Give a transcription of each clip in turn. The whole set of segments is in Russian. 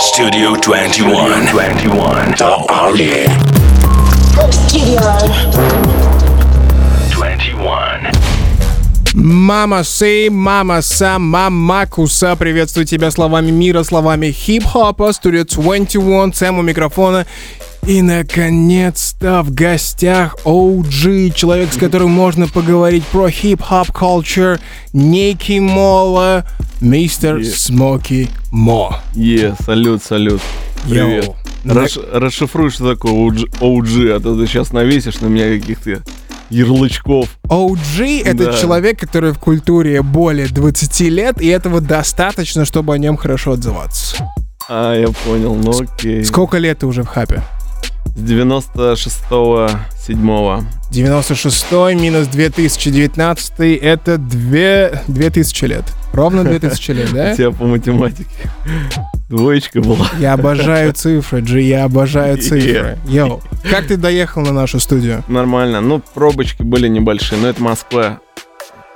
Studio 21. 21. The Army. Studio. 21. Мама Сей, Мама Са, Мама Куса. Приветствую тебя словами мира, словами хип-хопа. Студио 21, Сэм у микрофона. И, наконец-то, в гостях OG, человек, с которым можно поговорить про хип-хоп culture, некий Мола, мистер Смоки Мо. Е, салют, салют. Привет. Йоу. Раш- расшифруй, что такое OG, OG, а то ты сейчас навесишь на меня каких-то ярлычков. OG — это Да. человек, который в культуре более 20 лет, и этого достаточно, чтобы о нем хорошо отзываться. А, я понял, ну окей. Сколько лет ты уже в хапе? С 96-го, 7 96 минус 2019 это 2, 2000 лет. Ровно 2000 лет, У да? тебя по математике двоечка была. Я обожаю цифры, Джи, я обожаю цифры. Йоу, как ты доехал на нашу студию? Нормально. Ну, пробочки были небольшие, но это Москва.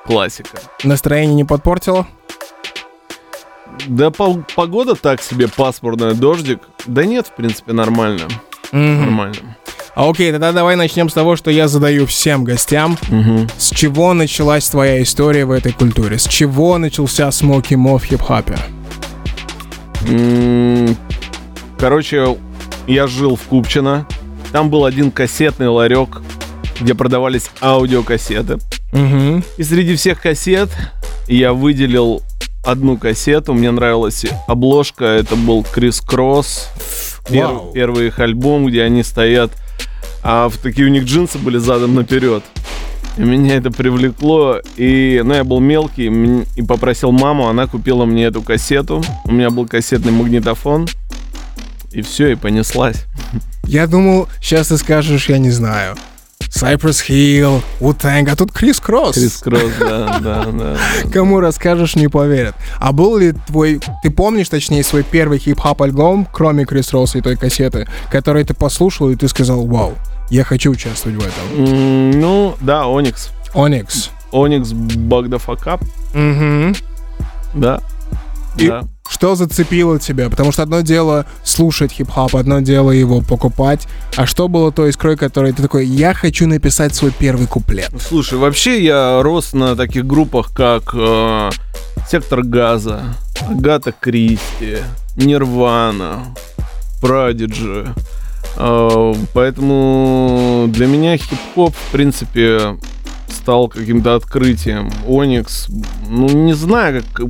Классика. Настроение не подпортило? Да погода так себе, пасмурная, дождик. Да нет, в принципе, нормально. Мгм. Нормально. А окей, тогда давай начнем с того, что я задаю всем гостям. Мгм. С чего началась твоя история в этой культуре? С чего начался Смоки Мо в хип-хопе? М, Короче, я жил в Купчино. Там был один кассетный ларек, где продавались аудиокассеты. Угу. И среди всех кассет я выделил одну кассету. Мне нравилась обложка. Это был Крис Кросс. Пер- Вау. первый их альбом, где они стоят. А в такие у них джинсы были задом наперед. И меня это привлекло. И, ну, я был мелкий и попросил маму, она купила мне эту кассету. У меня был кассетный магнитофон. И все, и понеслась. Я думал, сейчас ты скажешь, я не знаю. Cypress Hill, Wu-Tang, а тут Крис Кросс. Крис Кросс, да, да, да. Кому расскажешь, не поверят. А был ли твой... Ты помнишь, точнее, свой первый хип-хоп альбом, кроме Крис Росса и той кассеты, который ты послушал, и ты сказал, вау, я хочу участвовать в этом. Ну, да, Оникс. Оникс. Оникс Багдafакап, Угу. да. И Да. Что зацепило тебя? Потому что одно дело слушать хип-хоп, одно дело его покупать. А что было той искрой, которой ты такой, я хочу написать свой первый куплет? Слушай, вообще я рос на таких группах, как э, Сектор Газа, Агата Кристи, Нирвана, Прадиджи. Э, поэтому для меня хип-хоп, в принципе, стал каким-то открытием. Оникс, ну не знаю, как,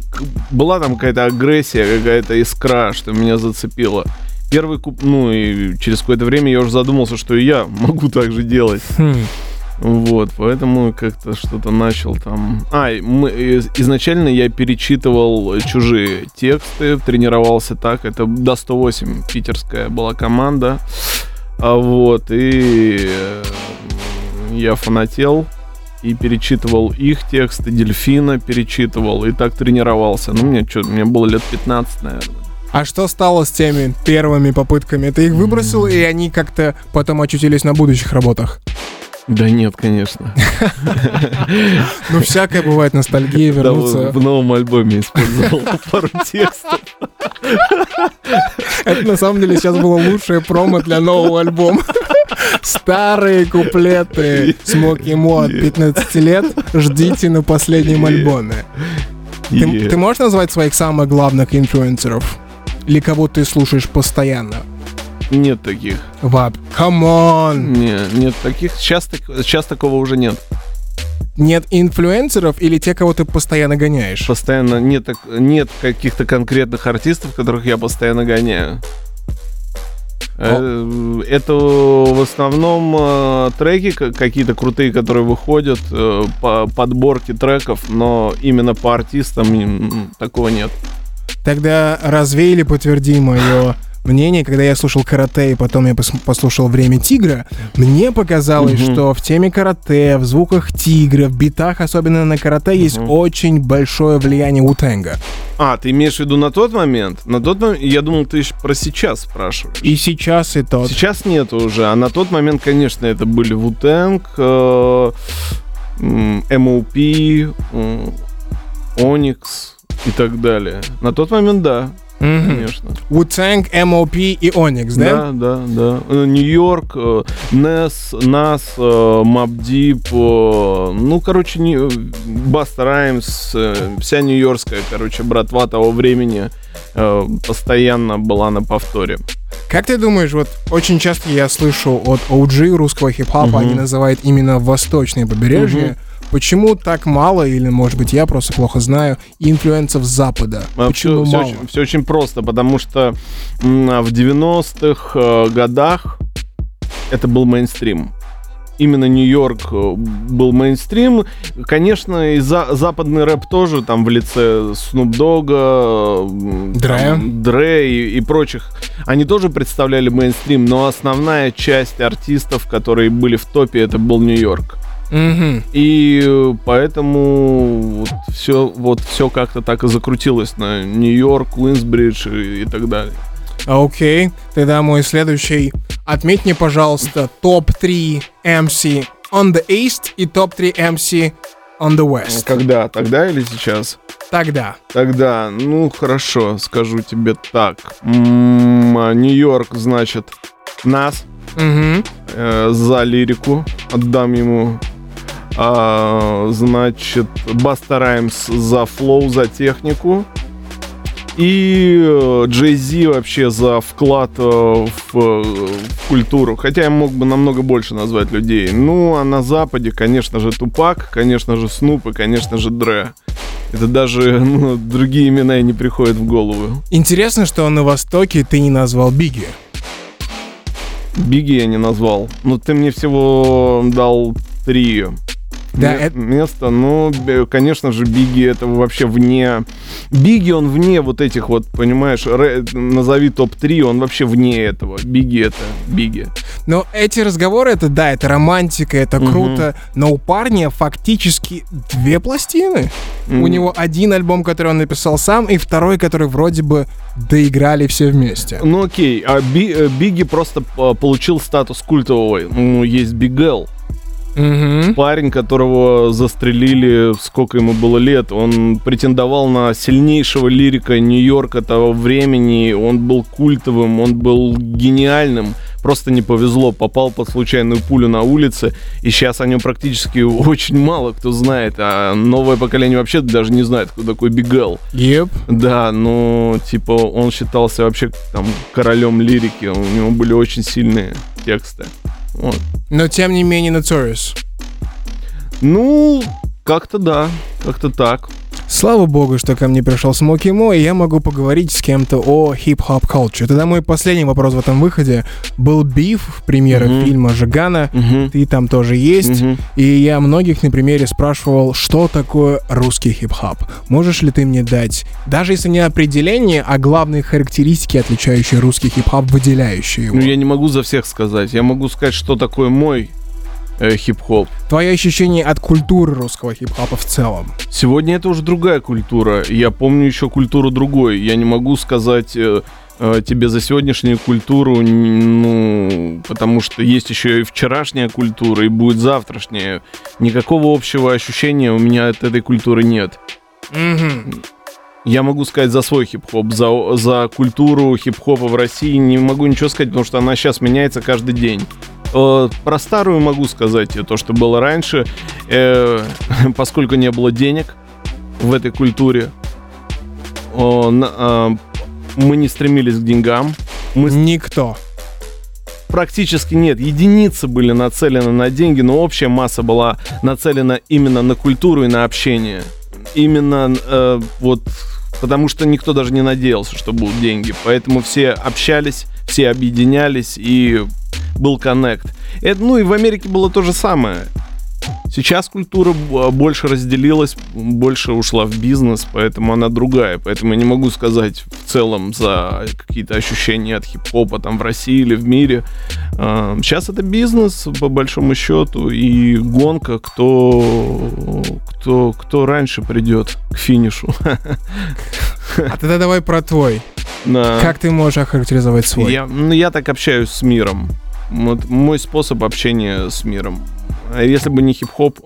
была там какая-то агрессия, какая-то искра, что меня зацепило. Первый куп, ну и через какое-то время я уже задумался, что и я могу так же делать. Хм. Вот, поэтому как-то что-то начал там. А, мы, из- изначально я перечитывал чужие тексты, тренировался так. Это до 108 питерская была команда. А вот, и э, я фанател и перечитывал их тексты, дельфина перечитывал, и так тренировался. Ну, мне что, мне было лет 15, наверное. А что стало с теми первыми попытками? Ты их выбросил, и они как-то потом очутились на будущих работах? Да нет, конечно. Ну, всякое бывает, ностальгия, вернуться. в новом альбоме использовал пару текстов. Это на самом деле сейчас было лучшее промо для нового альбома. Старые куплеты Смоки Мо от 15 лет ждите на последнем альбоме. Ты, ты можешь назвать своих самых главных инфлюенсеров? Или кого ты слушаешь постоянно? Нет таких. Вап, come on! Не, нет таких. Сейчас, так- сейчас такого уже нет. Нет инфлюенсеров или те, кого ты постоянно гоняешь? Постоянно нет, нет каких-то конкретных артистов, которых я постоянно гоняю. Э, Это в основном э, треки ка- какие-то крутые, которые выходят, э, по подборке треков, но именно по артистам такого нет. Тогда развей или подтверди мое мнение, когда я слушал карате, и потом я пос- послушал «Время тигра», мне показалось, Мгм. что в теме карате, в звуках тигра, в битах, особенно на карате, есть Мгм. очень большое влияние Утенга. А, ты имеешь в виду на тот момент? На тот момент, я думал, ты про сейчас спрашиваешь. И сейчас и тот. Сейчас нет уже, а на тот момент, конечно, это были Вутенг, MOP, Оникс и так далее. На тот момент, да. Мгм. конечно. Wu-Tang, MOP и Onyx, да? Да, да, да. Э, Нью-Йорк, э, Нес, Нас, Мапдип, э, ну, короче, Баста Раймс, вся нью-йоркская, короче, братва того времени постоянно была на повторе. Как ты думаешь, вот очень часто я слышу от OG русского хип-хопа, Мгм. они называют именно восточное побережье. Почему так мало, или, может быть, я просто плохо знаю, инфлюенсов Запада? Почему все, мало? очень, всё очень просто, потому что а в 90-х э, годах это был мейнстрим. Именно Нью-Йорк э, был мейнстрим. Конечно, и за- западный рэп тоже, там в лице Снуп Дога, Дре. Дре и, и прочих, они тоже представляли мейнстрим, но основная часть артистов, которые были в топе, это был Нью-Йорк. Мгм. И э, поэтому вот все, вот все как-то так и закрутилось на Нью-Йорк, Куинсбридж и, и так далее. Окей, тогда мой следующий. Отметь мне, пожалуйста, топ-3 MC on the East и топ-3 MC on the West. Когда? Тогда или сейчас? Тогда. Тогда, ну хорошо, скажу тебе так. М, а, Нью-Йорк, значит, нас Мгм. э, за лирику отдам ему. А, значит, Баста Раймс за флоу, за технику. И Джей Зи вообще за вклад э, в, э, в культуру. Хотя я мог бы намного больше назвать людей. Ну, а на Западе, конечно же, Тупак, конечно же, Снуп и, конечно же, Дре. Это даже ну, другие имена и не приходят в голову. Интересно, что на Востоке ты не назвал Бигги. Биги я не назвал. Но ты мне всего дал три Да, ме- это- места. Ну, конечно же, Биги это вообще вне... Биги, он вне вот этих вот, понимаешь, ре- назови топ-3, он вообще вне этого. Биги это Биги. Но эти разговоры, это да, это романтика, это Мгм. круто, но у парня фактически две пластины. У М. него один альбом, который он написал сам, и второй, который вроде бы доиграли все вместе. Ну окей, а Би- э, Биги просто э, получил статус культового. Ну, есть Бигел. Мгм. Парень, которого застрелили, сколько ему было лет, он претендовал на сильнейшего лирика Нью-Йорка того времени, он был культовым, он был гениальным, просто не повезло, попал под случайную пулю на улице, и сейчас о нем практически очень мало кто знает, а новое поколение вообще даже не знает, кто такой Бигел. Еп. Да, ну, типа, он считался вообще там королем лирики, у него были очень сильные тексты. Вот. Но тем не менее Notorious. Ну, как-то да, как-то так. Слава богу, что ко мне пришел Смоки Мо, и я могу поговорить с кем-то о хип-хоп culture. Тогда мой последний вопрос в этом выходе был биф, премьера Мгм. фильма Жигана. Мгм. Ты там тоже есть. Мгм. И я многих на примере спрашивал, что такое русский хип-хоп. Можешь ли ты мне дать, даже если не определение, а главные характеристики, отличающие русский хип-хоп, выделяющие его? Ну, я не могу за всех сказать. Я могу сказать, что такое мой э, хип-хоп. Твое ощущение от культуры русского хип-хопа в целом. Сегодня это уже другая культура. Я помню еще культуру другой. Я не могу сказать э, э, тебе за сегодняшнюю культуру, ну, потому что есть еще и вчерашняя культура, и будет завтрашняя. Никакого общего ощущения у меня от этой культуры нет. Мгм. Я могу сказать за свой хип-хоп, за, за культуру хип-хопа в России не могу ничего сказать, потому что она сейчас меняется каждый день. Э, Про старую могу сказать, э, то, что было раньше, Э, поскольку не было денег в этой культуре, а, мы не стремились к деньгам, мы Никто. практически нет. Единицы были нацелены на деньги, но общая масса была нацелена именно на культуру и на общение. Именно э, вот потому что никто даже не надеялся, что будут деньги. Поэтому все общались, все объединялись и был коннект. Это, ну и в Америке было то же самое. Сейчас культура б- больше разделилась, больше ушла в бизнес, поэтому она другая. Поэтому я не могу сказать в целом за какие-то ощущения от хип-хопа там в России или в мире. А, Сейчас это бизнес, по большому счету, и гонка, кто, кто, кто раньше придет к финишу. А тогда давай про твой. Да. Как ты можешь охарактеризовать свой? Я, ну, я так общаюсь с миром. Вот мой способ общения с миром. А если бы не хип-хоп,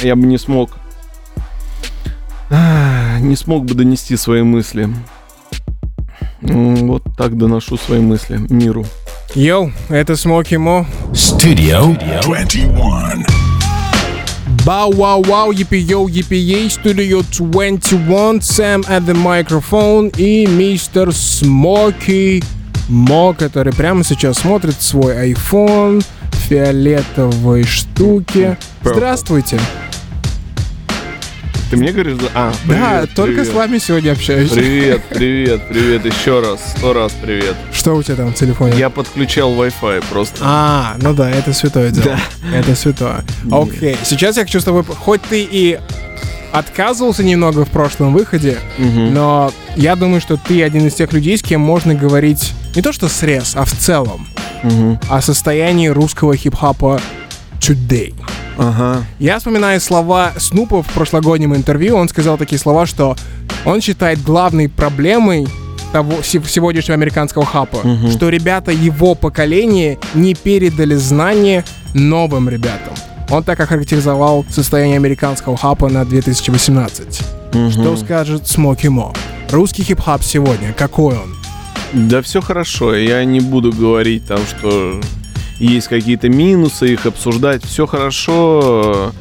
я бы не смог не смог бы донести свои мысли. М, Вот так доношу свои мысли миру. Yo, это Смоки Мо. Studio 21. Bow wow wow, yippie yo, yippie yay, Studio 21, Сэм at the microphone и мистер Смоки Мо, который прямо сейчас смотрит свой iPhone в фиолетовой штуке. Здравствуйте. Ты мне говоришь? А, да, привет, только привет. с вами сегодня общаюсь. Привет, привет, привет, еще раз, сто раз привет. Что у тебя там в телефоне? Я подключал Wi-Fi просто. А, ну да, это святое дело. Это святое. Окей, сейчас я хочу с тобой... Хоть ты и отказывался немного в прошлом выходе, Мгм. но я думаю, что ты один из тех людей, с кем можно говорить не то что срез, а в целом Мгм. о состоянии русского хип-хопа today. Ага. Я вспоминаю слова Снупа в прошлогоднем интервью. Он сказал такие слова, что он считает главной проблемой того се- сегодняшнего американского хапа, что ребята его поколения не передали знания новым ребятам. Он так охарактеризовал состояние американского хапа на 2018. Что скажет Смоки Мо? Русский хип-хап сегодня, какой он? Да все хорошо, я не буду говорить там, что есть какие-то минусы, их обсуждать. Все хорошо,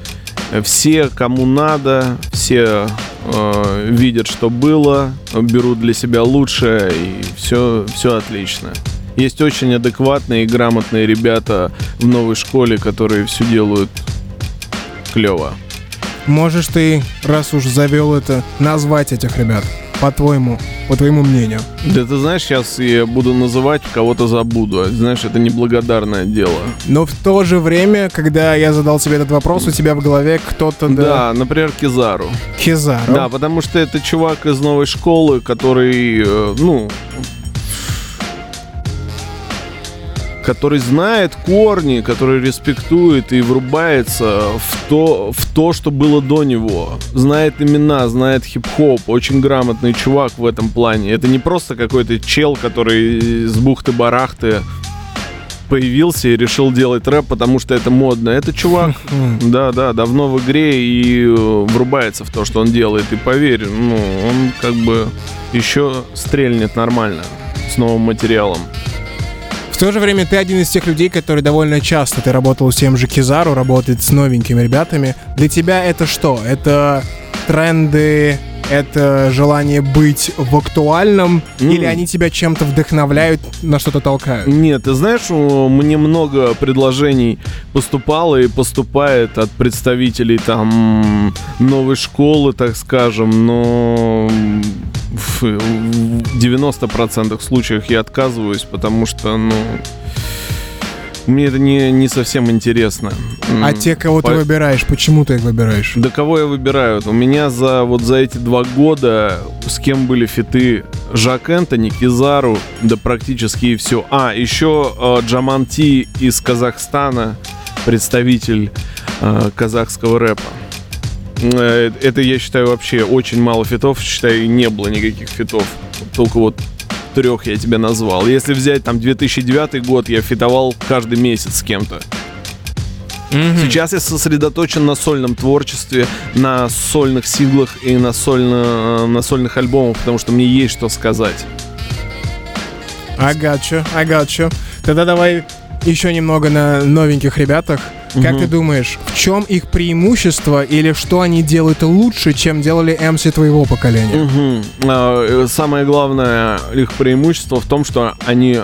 все, кому надо, все э, видят, что было, берут для себя лучшее, и все, все отлично. Есть очень адекватные и грамотные ребята в новой школе, которые все делают клево. Можешь ты, раз уж завел это, назвать этих ребят, по-твоему, по твоему мнению? Да ты знаешь, сейчас я буду называть, кого-то забуду. Знаешь, это неблагодарное дело. Но в то же время, когда я задал себе этот вопрос, у тебя в голове кто-то, да, Да, например, Кизару. Кизару. Да, потому что это чувак из новой школы, который, э, ну, который знает корни, который респектует и врубается в то, в то, что было до него. Знает имена, знает хип-хоп. Очень грамотный чувак в этом плане. Это не просто какой-то чел, который с бухты-барахты появился и решил делать рэп, потому что это модно. Это чувак, да, да, давно в игре и э, врубается в то, что он делает. И поверь, ну, он как бы еще стрельнет нормально с новым материалом. То же время ты один из тех людей, который довольно часто ты работал с тем же Кизару, работает с новенькими ребятами. Для тебя это что? Это тренды, это желание быть в актуальном, М. или они тебя чем-то вдохновляют, на что-то толкают? Нет, ты знаешь, мне много предложений поступало и поступает от представителей там новой школы, так скажем, но в в 90% случаев я отказываюсь, потому что, ну, мне это не, не совсем интересно. А те, кого ты по- выбираешь, почему ты их выбираешь? Да кого я выбираю? У меня за вот за эти два года с кем были фиты Жак Энтони, Кизару, да практически и все. А, еще э, Джаман Ти из Казахстана, представитель э, казахского рэпа. Э, Это, я считаю, вообще очень мало фитов. Считаю, не было никаких фитов. Только вот трех я тебе назвал. Если взять там 2009 год, я фитовал каждый месяц с кем-то. Сейчас я сосредоточен на сольном творчестве, на сольных синглах и на, сольно, на сольных альбомах, потому что мне есть что сказать. Got you. Тогда давай еще немного на новеньких ребятах. Как ты думаешь, в чем их преимущество или что они делают лучше, чем делали MC твоего поколения? Э, Самое главное их преимущество в том, что они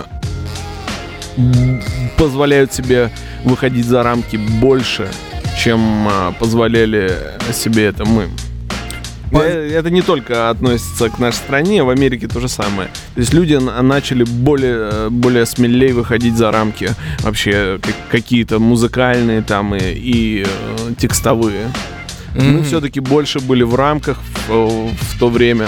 позволяют себе выходить за рамки больше, чем а, позволяли себе это мы. Э, Это не только относится к нашей стране, в Америке то же самое. То есть люди начали более, э, более смелее выходить за рамки вообще как- какие-то музыкальные там и, и, э, текстовые. Мы все-таки больше были в рамках в, в то время.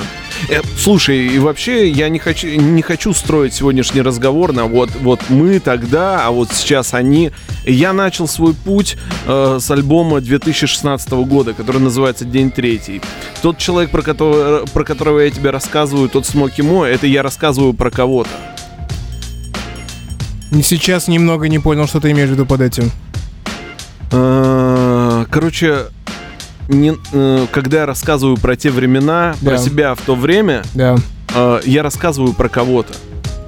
Э, слушай, и вообще я не хочу, не хочу строить сегодняшний разговор на вот, вот мы тогда, а вот сейчас они. Я начал свой путь э, с альбома 2016 года, который называется «День третий». Тот человек, про которого, про которого я тебе рассказываю, тот Смоки Мо, это я рассказываю про кого-то. Сейчас немного не понял, что ты имеешь в виду под этим. Э, Короче, не- э, когда я рассказываю про те времена, Да. про себя в то время, Да. э, я рассказываю про кого-то.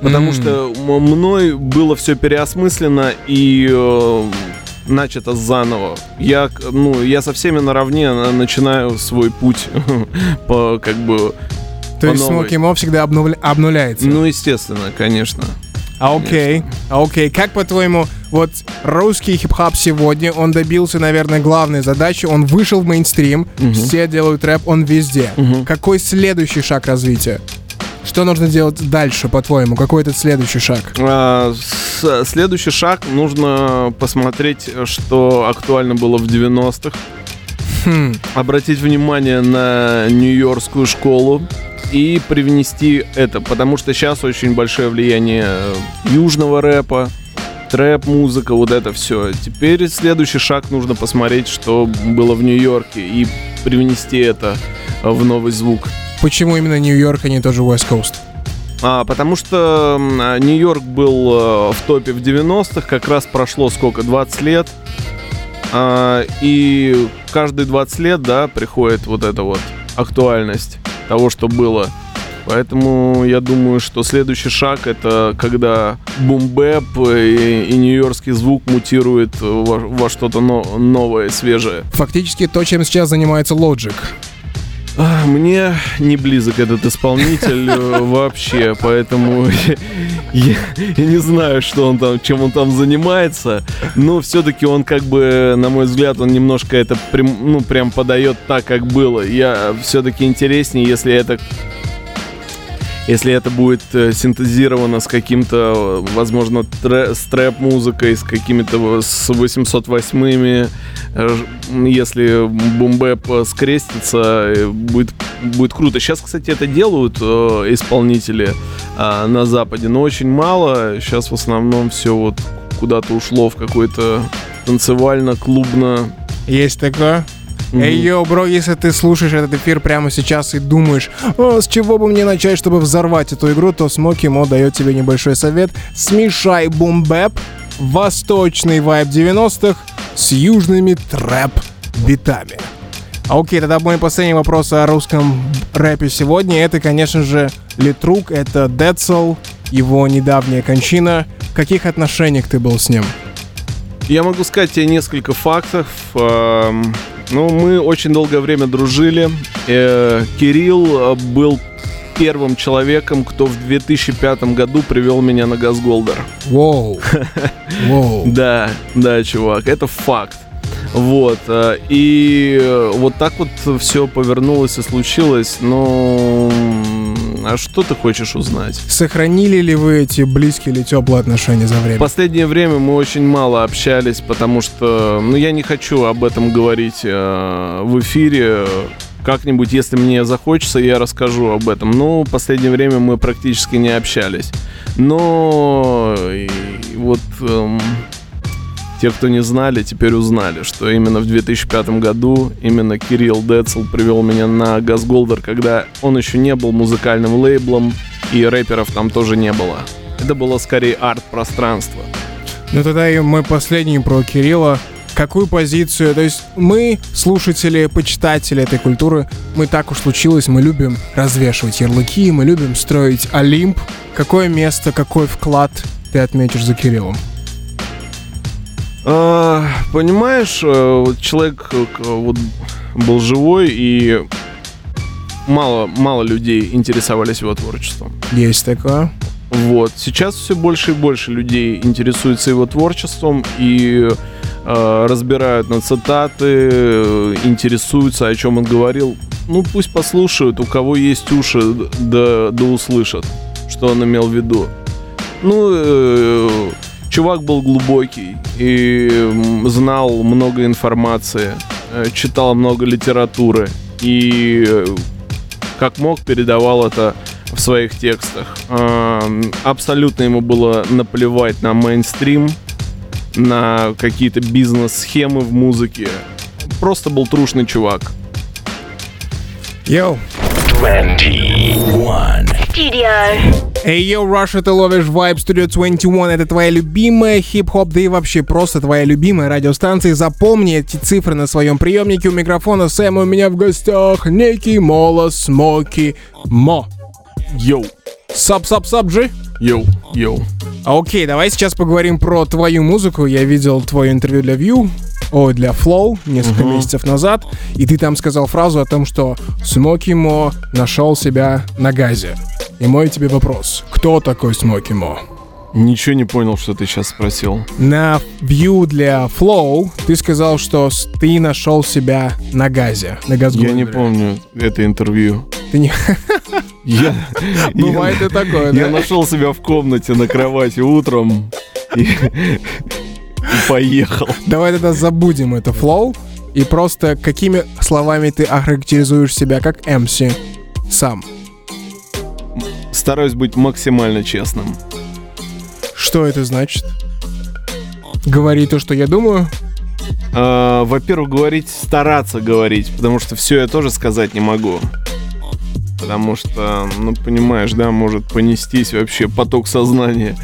Потому М. что мной было все переосмыслено и э, начато заново. Я, ну, я со всеми наравне на- начинаю свой путь по как бы. То есть. Smoky Mo всегда обновля- обнуляется. Ну, естественно, конечно. А окей, а окей. Как по-твоему, вот русский хип-хап сегодня, он добился, наверное, главной задачи, он вышел в мейнстрим, все делают рэп, он везде. Какой следующий шаг развития? Что нужно делать дальше, по-твоему? Какой этот следующий шаг? А, с- следующий шаг нужно посмотреть, что актуально было в 90-х. Хм, обратить внимание на Нью-Йоркскую школу и привнести это, потому что сейчас очень большое влияние э, южного рэпа, трэп-музыка, вот это все. Теперь следующий шаг нужно посмотреть, что было в Нью-Йорке и привнести это э, в новый звук. почему именно Нью-Йорк, а не тоже West Coast? А, потому что а, Нью-Йорк был э, в топе в 90-х, как раз прошло сколько, 20 лет. А, и каждые 20 лет, да, приходит вот эта вот актуальность того, что было. Поэтому я думаю, что следующий шаг это когда бумбэп и, и нью-йоркский звук мутирует во, во что-то но- новое, свежее. Фактически то, чем сейчас занимается Logic. А, Мне не близок этот исполнитель э, вообще, поэтому я, я не знаю, что он там, чем он там занимается, но все-таки он как бы, на мой взгляд, он немножко это прям, ну прям подает так, как было. Я все-таки интереснее, если это если это будет э, синтезировано с каким-то, э, возможно, трэ- с трэп-музыкой, с какими-то с 808-ми, э, если бумбэп скрестится, будет, будет круто. Сейчас, кстати, это делают исполнители а, на Западе, но очень мало. Сейчас в основном все вот куда-то ушло в какой-то танцевально-клубно. Есть такое? Эй, йоу, бро, если ты слушаешь этот эфир прямо сейчас и думаешь, «О, с чего бы мне начать, чтобы взорвать эту игру, то Смоки Мо дает тебе небольшой совет. Смешай бумбэп, восточный вайб 90-х с южными трэп-битами. А Окей, тогда мой последний вопрос о русском рэпе сегодня. Это, конечно же, Литрук, это Децл, его недавняя кончина. В каких отношениях ты был с ним? Я могу сказать тебе несколько фактов. Ну, мы очень долгое время дружили. Э, Кирилл э, был первым человеком, кто в 2005 году привел меня на Газголдер. Воу. Воу. Да, да, чувак, это факт. Вот, э, и э, вот так вот все повернулось и случилось, но... А что ты хочешь узнать? Сохранили ли вы эти близкие или теплые отношения за В время? последнее время мы очень мало общались, потому что, ну, я не хочу об этом говорить э, в эфире. Как-нибудь, если мне захочется, я расскажу об этом. Но в последнее время мы практически не общались. Но и вот эм, те, кто не знали, теперь узнали, что именно в 2005 году именно Кирилл Децл привел меня на Газголдер, когда он еще не был музыкальным лейблом, и рэперов там тоже не было. Это было скорее арт-пространство. Ну тогда и мой последний про Кирилла. Какую позицию? То есть мы, слушатели, почитатели этой культуры, мы так уж случилось, мы любим развешивать ярлыки, мы любим строить Олимп. Какое место, какой вклад ты отметишь за Кириллом? А, понимаешь, э, вот человек э, вот был живой и мало, мало людей интересовались его творчеством. Есть такое. Вот. Сейчас все больше и больше людей интересуются его творчеством и э, разбирают на цитаты, э, интересуются, о чем он говорил. Ну, пусть послушают, у кого есть уши, да, да услышат, что он имел в виду. Ну, э, чувак был глубокий и знал много информации, э, читал много литературы и э, как мог передавал это в своих текстах. Эм, Абсолютно ему было наплевать на мейнстрим, на какие-то бизнес-схемы в музыке. Просто был трушный чувак. Yo. 21. Studio. Ay, yo, Russia, ты ловишь Vibe Studio 21. Это твоя любимая хип-хоп, да и вообще просто твоя любимая радиостанция. Запомни эти цифры на своем приемнике. У микрофона Сэм, у меня в гостях некий Мола Смоки Мо. Yo, 'sup, 'sup, 'sup, G. yo, yo. Окей, давай сейчас поговорим про твою музыку. Я видел твое интервью для View, ой, для Flow несколько месяцев назад, и ты там сказал фразу о том, что Смоки Мо нашел себя на газе. И мой тебе вопрос. Кто такой Смоки Мо? Ничего не понял, что ты сейчас спросил. На View для Flow ты сказал, что ты нашел себя на газе. На Я газгольдере. не помню это интервью. Ты не... Я, Бывает и такое, я да? нашел себя в комнате на кровати утром и поехал. Давай тогда забудем это Flow и просто какими словами ты охарактеризуешь себя как MC сам. Стараюсь быть максимально честным. Что это значит? Говори то, что я думаю. А, Во-первых, говорить, стараться говорить, потому что все я тоже сказать не могу. Потому что, ну, понимаешь, да, может понестись вообще поток сознания.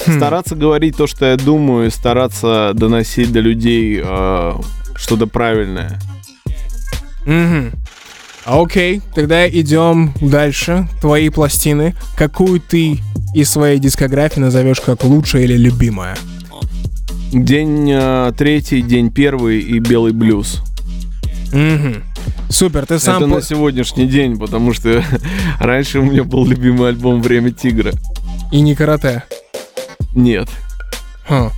Стараться говорить то, что я думаю, и стараться доносить до людей э, что-то правильное. А, Окей, тогда идем дальше. Твои пластины. Какую ты из своей дискографии назовешь как лучшая или любимая? День э, третий, день первый и белый блюз. Мгм. Супер, ты сам... Это на сегодняшний день, потому что раньше у меня был любимый альбом «Время тигра». И не карате. Нет. Хм.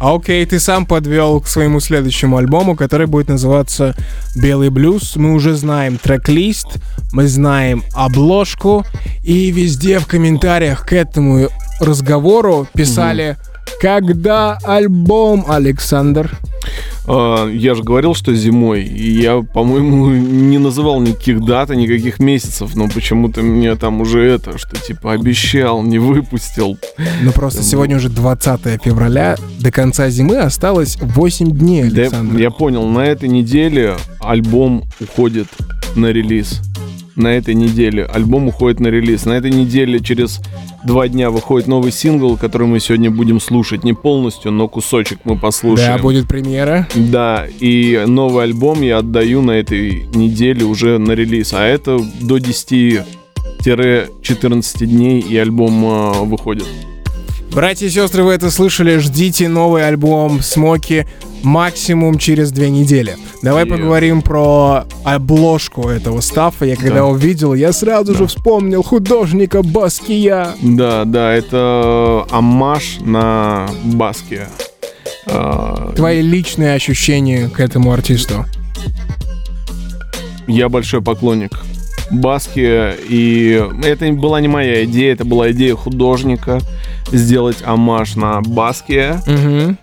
А окей, ты сам подвел к своему следующему альбому, который будет называться «Белый блюз». Мы уже знаем трек-лист, мы знаем обложку, и везде в комментариях к этому разговору писали «Когда альбом, Александр?» А, Я же говорил, что зимой. И я, по-моему, не называл никаких дат и никаких месяцев, но почему-то мне там уже это, что типа обещал, не выпустил. Ну просто сегодня уже 20 февраля, до конца зимы осталось 8 дней, Да, Александр. я понял, на этой неделе альбом уходит на релиз. На этой неделе альбом уходит на релиз. На этой неделе через два дня выходит новый сингл, который мы сегодня будем слушать. Не полностью, но кусочек мы послушаем. Да, будет премьера. Да, и новый альбом я отдаю на этой неделе уже на релиз. А это до 10-14 дней и альбом э, выходит. Братья и сестры, вы это слышали, ждите новый альбом Смоки максимум через две недели. Давай Yeah. поговорим про обложку этого стафа. Я когда Да. увидел, я сразу же вспомнил художника Баския. Да, да, это аммаж на Баске. А, Твои личные ощущения к этому артисту. Я большой поклонник Баски, и это была не моя идея, это была идея художника сделать аммаж на Баске. Мгм.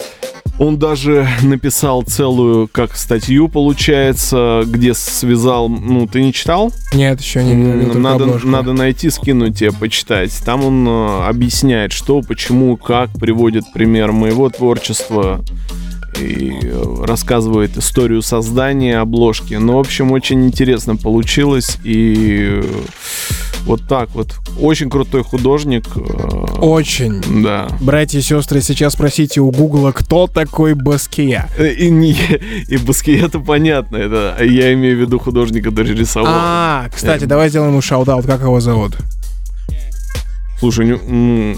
Он даже написал целую, как статью, получается, где связал... Ну, ты не читал? Нет, еще не надо, обложку. надо найти, скинуть тебе, почитать. Там он э, объясняет, что, почему, как, приводит пример моего творчества и э, рассказывает историю создания обложки. Ну, в общем, очень интересно получилось. И э, вот так вот. Очень крутой художник. э, Очень. Да. Братья и сестры, сейчас спросите у Гугла, кто такой Баския. И, не, и Баскиет, это понятно. Это, я имею в виду художника, который рисовал. А, кстати, Э, давай сделаем ему shout-out, как его зовут? Слушай, ну,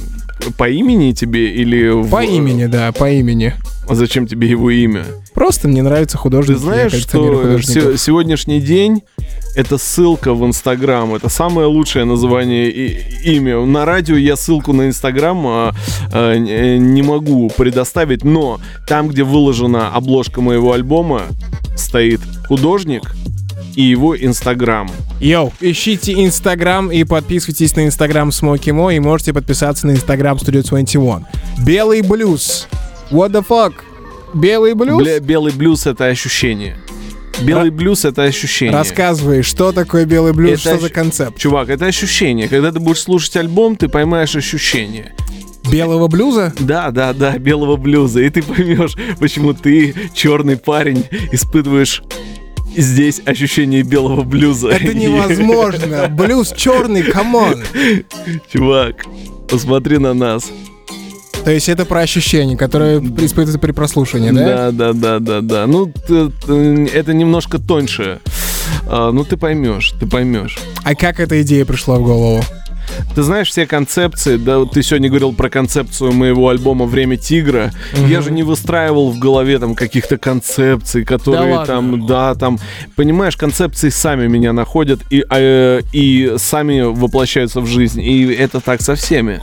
по имени тебе или... в- По имени, да, по имени. А зачем тебе его имя? Просто мне нравится художник. Ты знаешь, что се- сегодняшний день это ссылка в Инстаграм. Это самое лучшее название и- имя. На радио я ссылку на Инстаграм а, а, не могу предоставить, но там, где выложена обложка моего альбома, стоит художник и его Инстаграм. Йоу, ищите Инстаграм и подписывайтесь на Инстаграм Смоки Мо и можете подписаться на Инстаграм Studio 21. Белый блюз. What the fuck? Белый блюз? Бля- белый блюз это ощущение. Белый блюз это ощущение. Рассказывай, что такое белый блюз, Это что за ощ- концепт? Чувак, это ощущение. Когда ты будешь слушать альбом, ты поймаешь ощущение. Белого блюза? Да, да, да, белого блюза. И ты поймешь, почему ты, черный парень, испытываешь здесь ощущение белого блюза. Это невозможно. Блюз черный, come on. Чувак, посмотри на нас. То есть это про ощущения, которые испытываются при прослушивании, да? Да, да, да, да, да. Ну, это немножко тоньше. А, ну, ты поймешь, ты поймешь. А как эта идея пришла в голову? Ты знаешь, все концепции, да, вот ты сегодня говорил про концепцию моего альбома «Время тигра». Я же не выстраивал в голове там каких-то концепций, которые ладно? там, да, там, понимаешь, концепции сами меня находят и, э, и сами воплощаются в жизнь. И это так со всеми.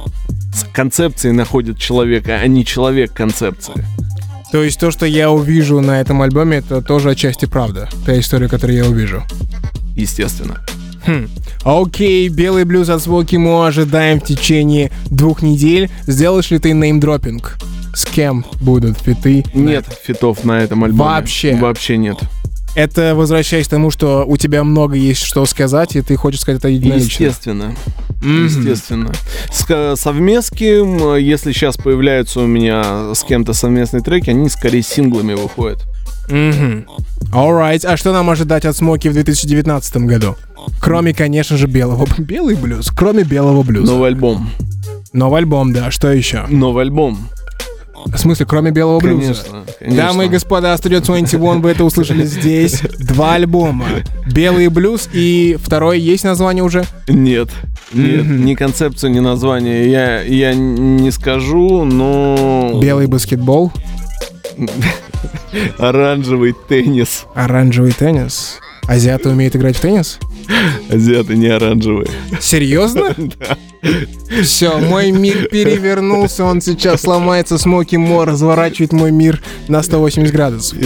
Концепции находят человека, а не человек концепции. То есть то, что я увижу на этом альбоме, это тоже отчасти правда. Та история, которую я увижу. Естественно. Окей, белый блюз от Смоки Мо ожидаем в течение двух недель. Сделаешь ли ты неймдропинг? С кем будут фиты? Нет фитов на этом альбоме. Вообще? Вообще нет. Это возвращаясь к тому, что у тебя много есть что сказать, и ты хочешь сказать это единолично. Естественно. Естественно. С ко- совместки, э, если сейчас появляются у меня с кем-то совместные треки, они скорее синглами выходят. Мгм. Alright, а что нам ожидать от Смоки в 2019 году? Кроме, конечно же, белого. Белый блюз. Кроме белого блюза. Новый альбом. Новый альбом, да. Что еще? Новый альбом. В смысле, кроме белого блюза? Конечно. конечно. Дамы и господа, Studio 21, вы это услышали здесь. Два альбома. Белый блюз и второй есть название уже? Нет. Нет, ни концепцию, ни название я, я не скажу, но... Белый баскетбол, Оранжевый теннис. оранжевый теннис. Азиаты умеют играть в теннис? Азиаты не оранжевые. Серьезно? Все, мой мир перевернулся, он сейчас сломается, Смоки Мо разворачивает мой мир на 180 градусов.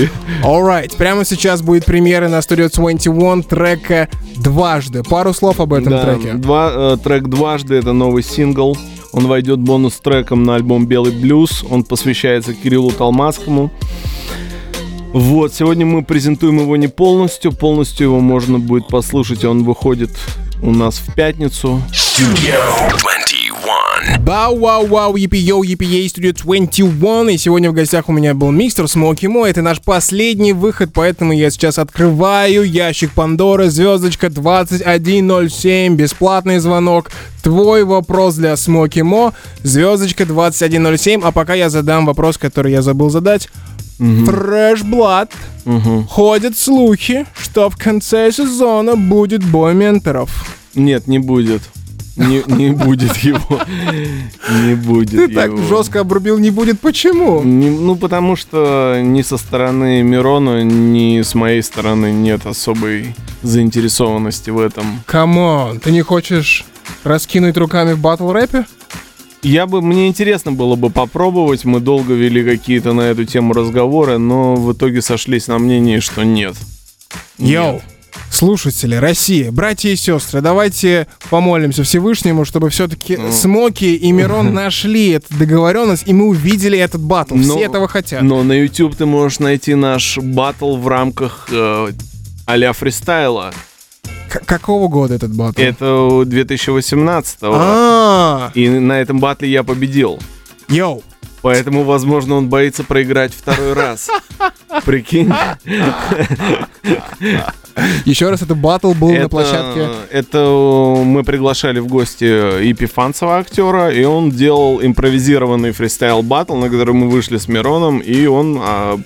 Alright, прямо сейчас будет премьера на Studio 21 трека «Дважды». Пару слов об этом Да, треке. Два, э, трек «Дважды» — это новый сингл. Он войдет бонус-треком на альбом «Белый блюз». Он посвящается Кириллу Талмацкому. Вот, сегодня мы презентуем его не полностью. Полностью его можно будет послушать. Он выходит у нас в пятницу. Studio 21. Бау, вау, вау, епи йоу, епи ей, Studio 21. И сегодня в гостях у меня был мистер Смоки Мо. Это наш последний выход, поэтому я сейчас открываю ящик Пандоры, звездочка 2107, бесплатный звонок. Твой вопрос для Смоки Мо, звездочка 2107. А пока я задам вопрос, который я забыл задать. Фреш Блад. Ходят слухи, что в конце сезона будет бой менторов. Нет, не будет. Не, не будет его. Не будет Ты так его. жестко обрубил, не будет. Почему? Не- ну, потому что ни со стороны Мирона, ни с моей стороны нет особой заинтересованности в этом. Come on, ты не хочешь раскинуть руками в батл рэпе? Я бы, мне интересно было бы попробовать. Мы долго вели какие-то на эту тему разговоры, но в итоге сошлись на мнении, что нет. Yo, слушатели, Россия, братья и сестры, давайте помолимся Всевышнему, чтобы все-таки Ну. Смоки и Мирон нашли эту договоренность, и мы увидели этот батл. Но- Все этого хотят. Но на YouTube ты можешь найти наш батл в рамках э, а-ля фристайла. Какого года этот батл? Это 2018 А, И на этом батле я победил. йоу, Поэтому, возможно, он боится проиграть второй раз. Прикинь. еще раз, это батл был на площадке. это мы приглашали в гости Епифанцева актера, и он делал импровизированный фристайл батл, на который мы вышли с Мироном, и он, а,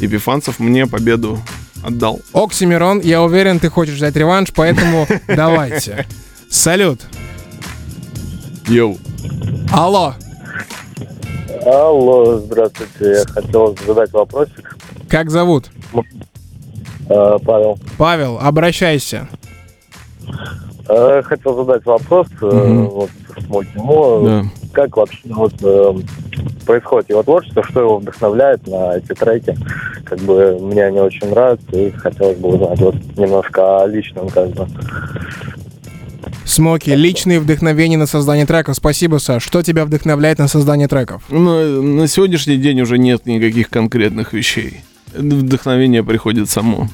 Епифанцев, мне победу отдал. Оксимирон, я уверен, ты хочешь взять реванш, поэтому давайте. Салют. Йоу. Алло, Алло, здравствуйте. Я хотел задать вопросик. как зовут? Э, Павел. Павел, обращайся. Э, Хотел задать вопрос. Мгм. Вот, Смоки Мо. Да. Как вообще вот, э, происходит его творчество? Что его вдохновляет на эти треки? Как бы мне они очень нравятся, и хотелось бы узнать вот немножко о личном, как бы. Смоки, личные вдохновения на создание треков. Спасибо, Саш. Что тебя вдохновляет на создание треков? Ну, на сегодняшний день уже нет никаких конкретных вещей. Вдохновение приходит само.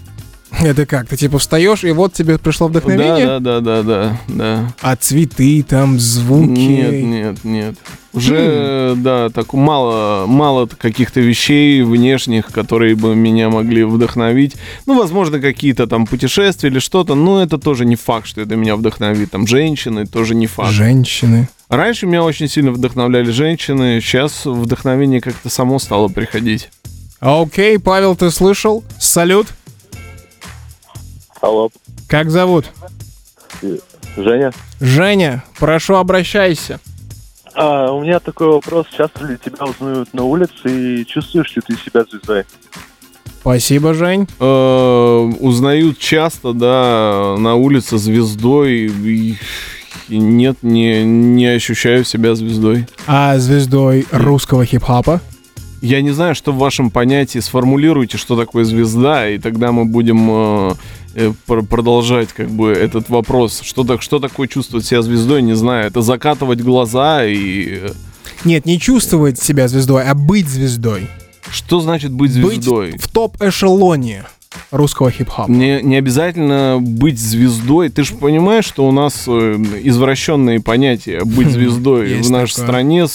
Это как? Ты типа встаешь, и вот тебе пришло вдохновение? Да, да, да, да, да, да. А цветы, там, звуки. Нет, нет, нет. Уже, да, так мало, мало каких-то вещей внешних, которые бы меня могли вдохновить. Ну, возможно, какие-то там путешествия или что-то, но это тоже не факт, что это меня вдохновит. Там женщины тоже не факт. Женщины. Раньше меня очень сильно вдохновляли женщины, сейчас вдохновение как-то само стало приходить. Окей, Павел, ты слышал? Салют. Алло. Как зовут? Женя? Женя, прошу, обращайся. А, у меня такой вопрос. Часто ли тебя узнают на улице и чувствуешь ли ты себя звездой? Спасибо, Жень. Э, узнают часто, да, на улице звездой. и- и нет, не, не ощущаю себя звездой. А звездой русского хип-хопа? Я не знаю, что в вашем понятии сформулируйте, что такое звезда, и тогда мы будем э, э, продолжать как бы этот вопрос. Что, так, что такое чувствовать себя звездой, не знаю. Это закатывать глаза и... э, Нет, не чувствовать себя звездой, а быть звездой. Что значит быть звездой? Быть в топ-эшелоне русского хип-хопа. Не, не обязательно быть звездой. Ты же понимаешь, что у нас э, извращенные понятия быть звездой Есть в нашей такое. стране.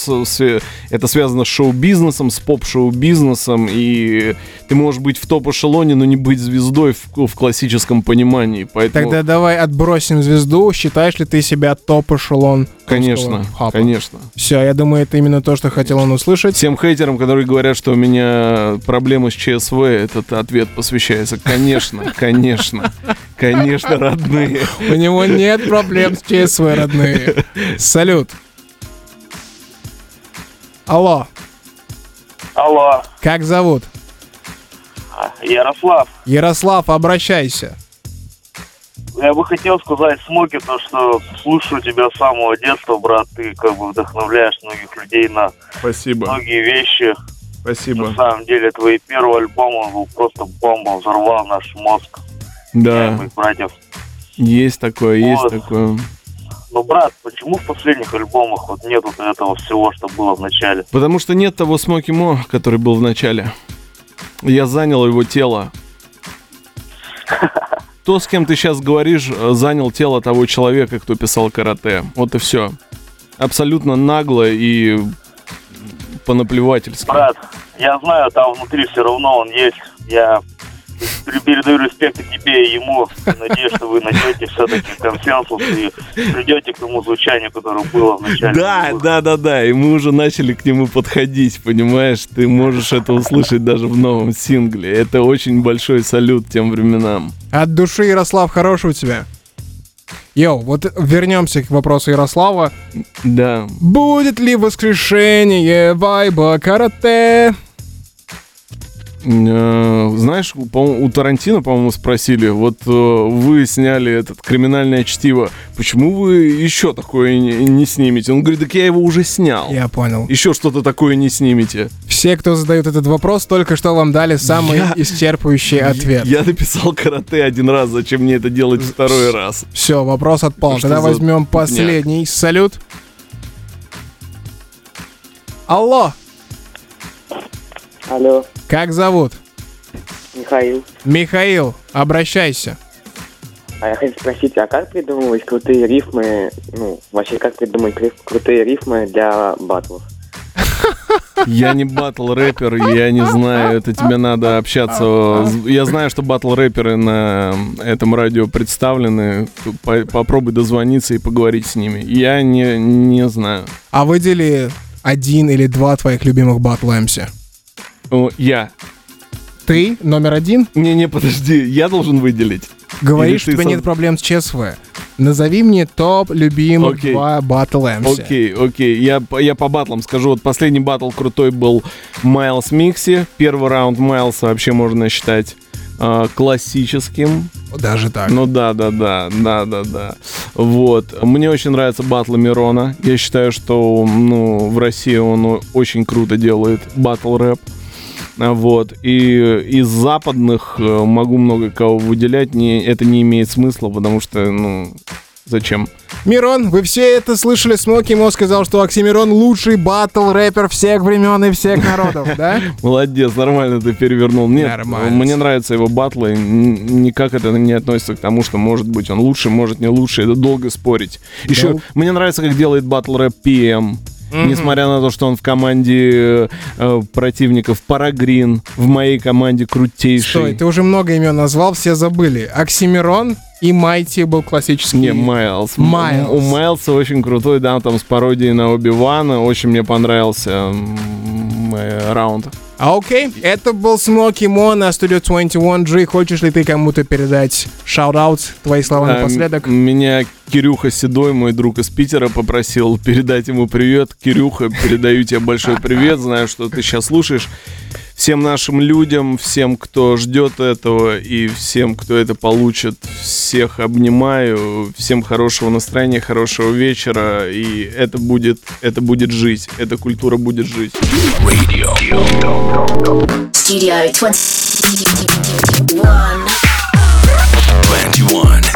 это связано с шоу-бизнесом, с поп-шоу-бизнесом. И ты можешь быть в топ-эшелоне, но не быть звездой в, в классическом понимании. Поэтому, Тогда давай отбросим звезду. Считаешь ли ты себя топ-эшелон конечно, конечно. Все, я думаю, это именно то, что хотел он услышать. Всем хейтерам, которые говорят, что у меня проблемы с ЧСВ, этот ответ посвящается. Конечно, конечно, конечно, родные. У него нет проблем с ЧСВ, родные. Салют. Алло, Алло, как зовут? Ярослав. Ярослав, обращайся. Я бы хотел сказать Смоки, то, что слушаю тебя с самого детства, брат. Ты как бы вдохновляешь многих людей на Спасибо, многие вещи. спасибо. На самом деле, твой первый альбом, он был просто бомба, взорвал наш мозг. Я и Да, моих братьев. есть такое, есть Вот. такое. Но, брат, почему в последних альбомах вот нет вот этого всего, что было в начале? Потому что нет того Смоки Мо, который был в начале. Я занял его тело. То, с кем ты сейчас говоришь, э, занял тело того человека, кто писал карате. Вот и все. Абсолютно нагло и понаплевательски. Брат, я знаю, там внутри все равно он есть. Я передаю респект и тебе, и ему. Надеюсь, что вы найдете все-таки консенсус и придете к тому звучанию, которое было в начале. Да, да, да, да. И мы уже начали к нему подходить, понимаешь? Ты можешь это услышать даже в новом сингле. Это очень большой салют тем временам. От души, Ярослав, хороший у тебя. Йоу, вот вернемся к вопросу Ярослава. Да. Будет ли воскрешение вайба карате? Э, Знаешь, у Тарантино, по-моему, спросили, вот э, вы сняли этот криминальное чтиво, почему вы еще такое не, не снимете? Он говорит, так я его уже снял. Я понял. Еще что-то такое не снимете. Все, кто задают этот вопрос, только что вам дали самый Я- исчерпывающий ответ. Я написал карате один раз, зачем мне это делать второй раз? Все, вопрос отпал. Что Тогда возьмем последний. Салют. Алло, Алло, как зовут? Михаил. Михаил, обращайся. А я хотел спросить, а как придумывать крутые рифмы, ну, вообще, как придумать кру- крутые рифмы для батлов? Я не батл рэпер, я не знаю, это тебе надо общаться. Я знаю, что батл рэперы на этом радио представлены. По- Попробуй дозвониться и поговорить с ними. Я не, не знаю. А выдели один или два твоих любимых батл MC. Я. Ты номер один? Не-не, подожди, я должен выделить. Говоришь, у тебя со- нет проблем с ЧСВ. Назови мне топ любимых Окей. два батл MC. Окей, окей. Я, по- я по батлам скажу. Вот последний батл крутой был Майлз Микси. Первый раунд Майлса вообще можно считать а, классическим. Даже так. Ну да, да, да, да, да, да. Вот. Мне очень нравятся батлы Мирона. Я считаю, что ну, в России он очень круто делает батл рэп. Вот. И из западных э, могу много кого выделять. Не, это не имеет смысла, потому что, ну, зачем? Мирон, вы все это слышали? Смоки Мо сказал, что Оксимирон лучший батл рэпер всех времен и всех народов, да? Молодец, нормально ты перевернул. Нет, Нормально. мне нравятся его батлы. Никак это не относится к тому, что может быть он лучше, может не лучше. Это долго спорить. Еще мне нравится, как делает батл рэп PM. Несмотря на то, что он в команде э, противников Парагрин, в моей команде крутейший. Стой, ты уже много имен назвал, все забыли. Оксимирон и Майти был классический. Не, Майлз. Майлз. У Майлса очень крутой, да, там с пародией на Оби-Вана. Очень мне понравился называемый раунд. А, Окей, это был Смоки Мо на Studio 21, G. Хочешь ли ты кому-то передать shout-out, твои слова А, напоследок? Меня Кирюха Седой, мой друг из Питера, попросил передать ему привет. Кирюха, передаю тебе большой привет. Знаю, что ты сейчас слушаешь. Всем нашим людям, всем, кто ждет этого и всем, кто это получит, всех обнимаю. Всем хорошего настроения, хорошего вечера. И это будет, это будет жить. Эта культура будет жить. Radio. Studio 21. 21.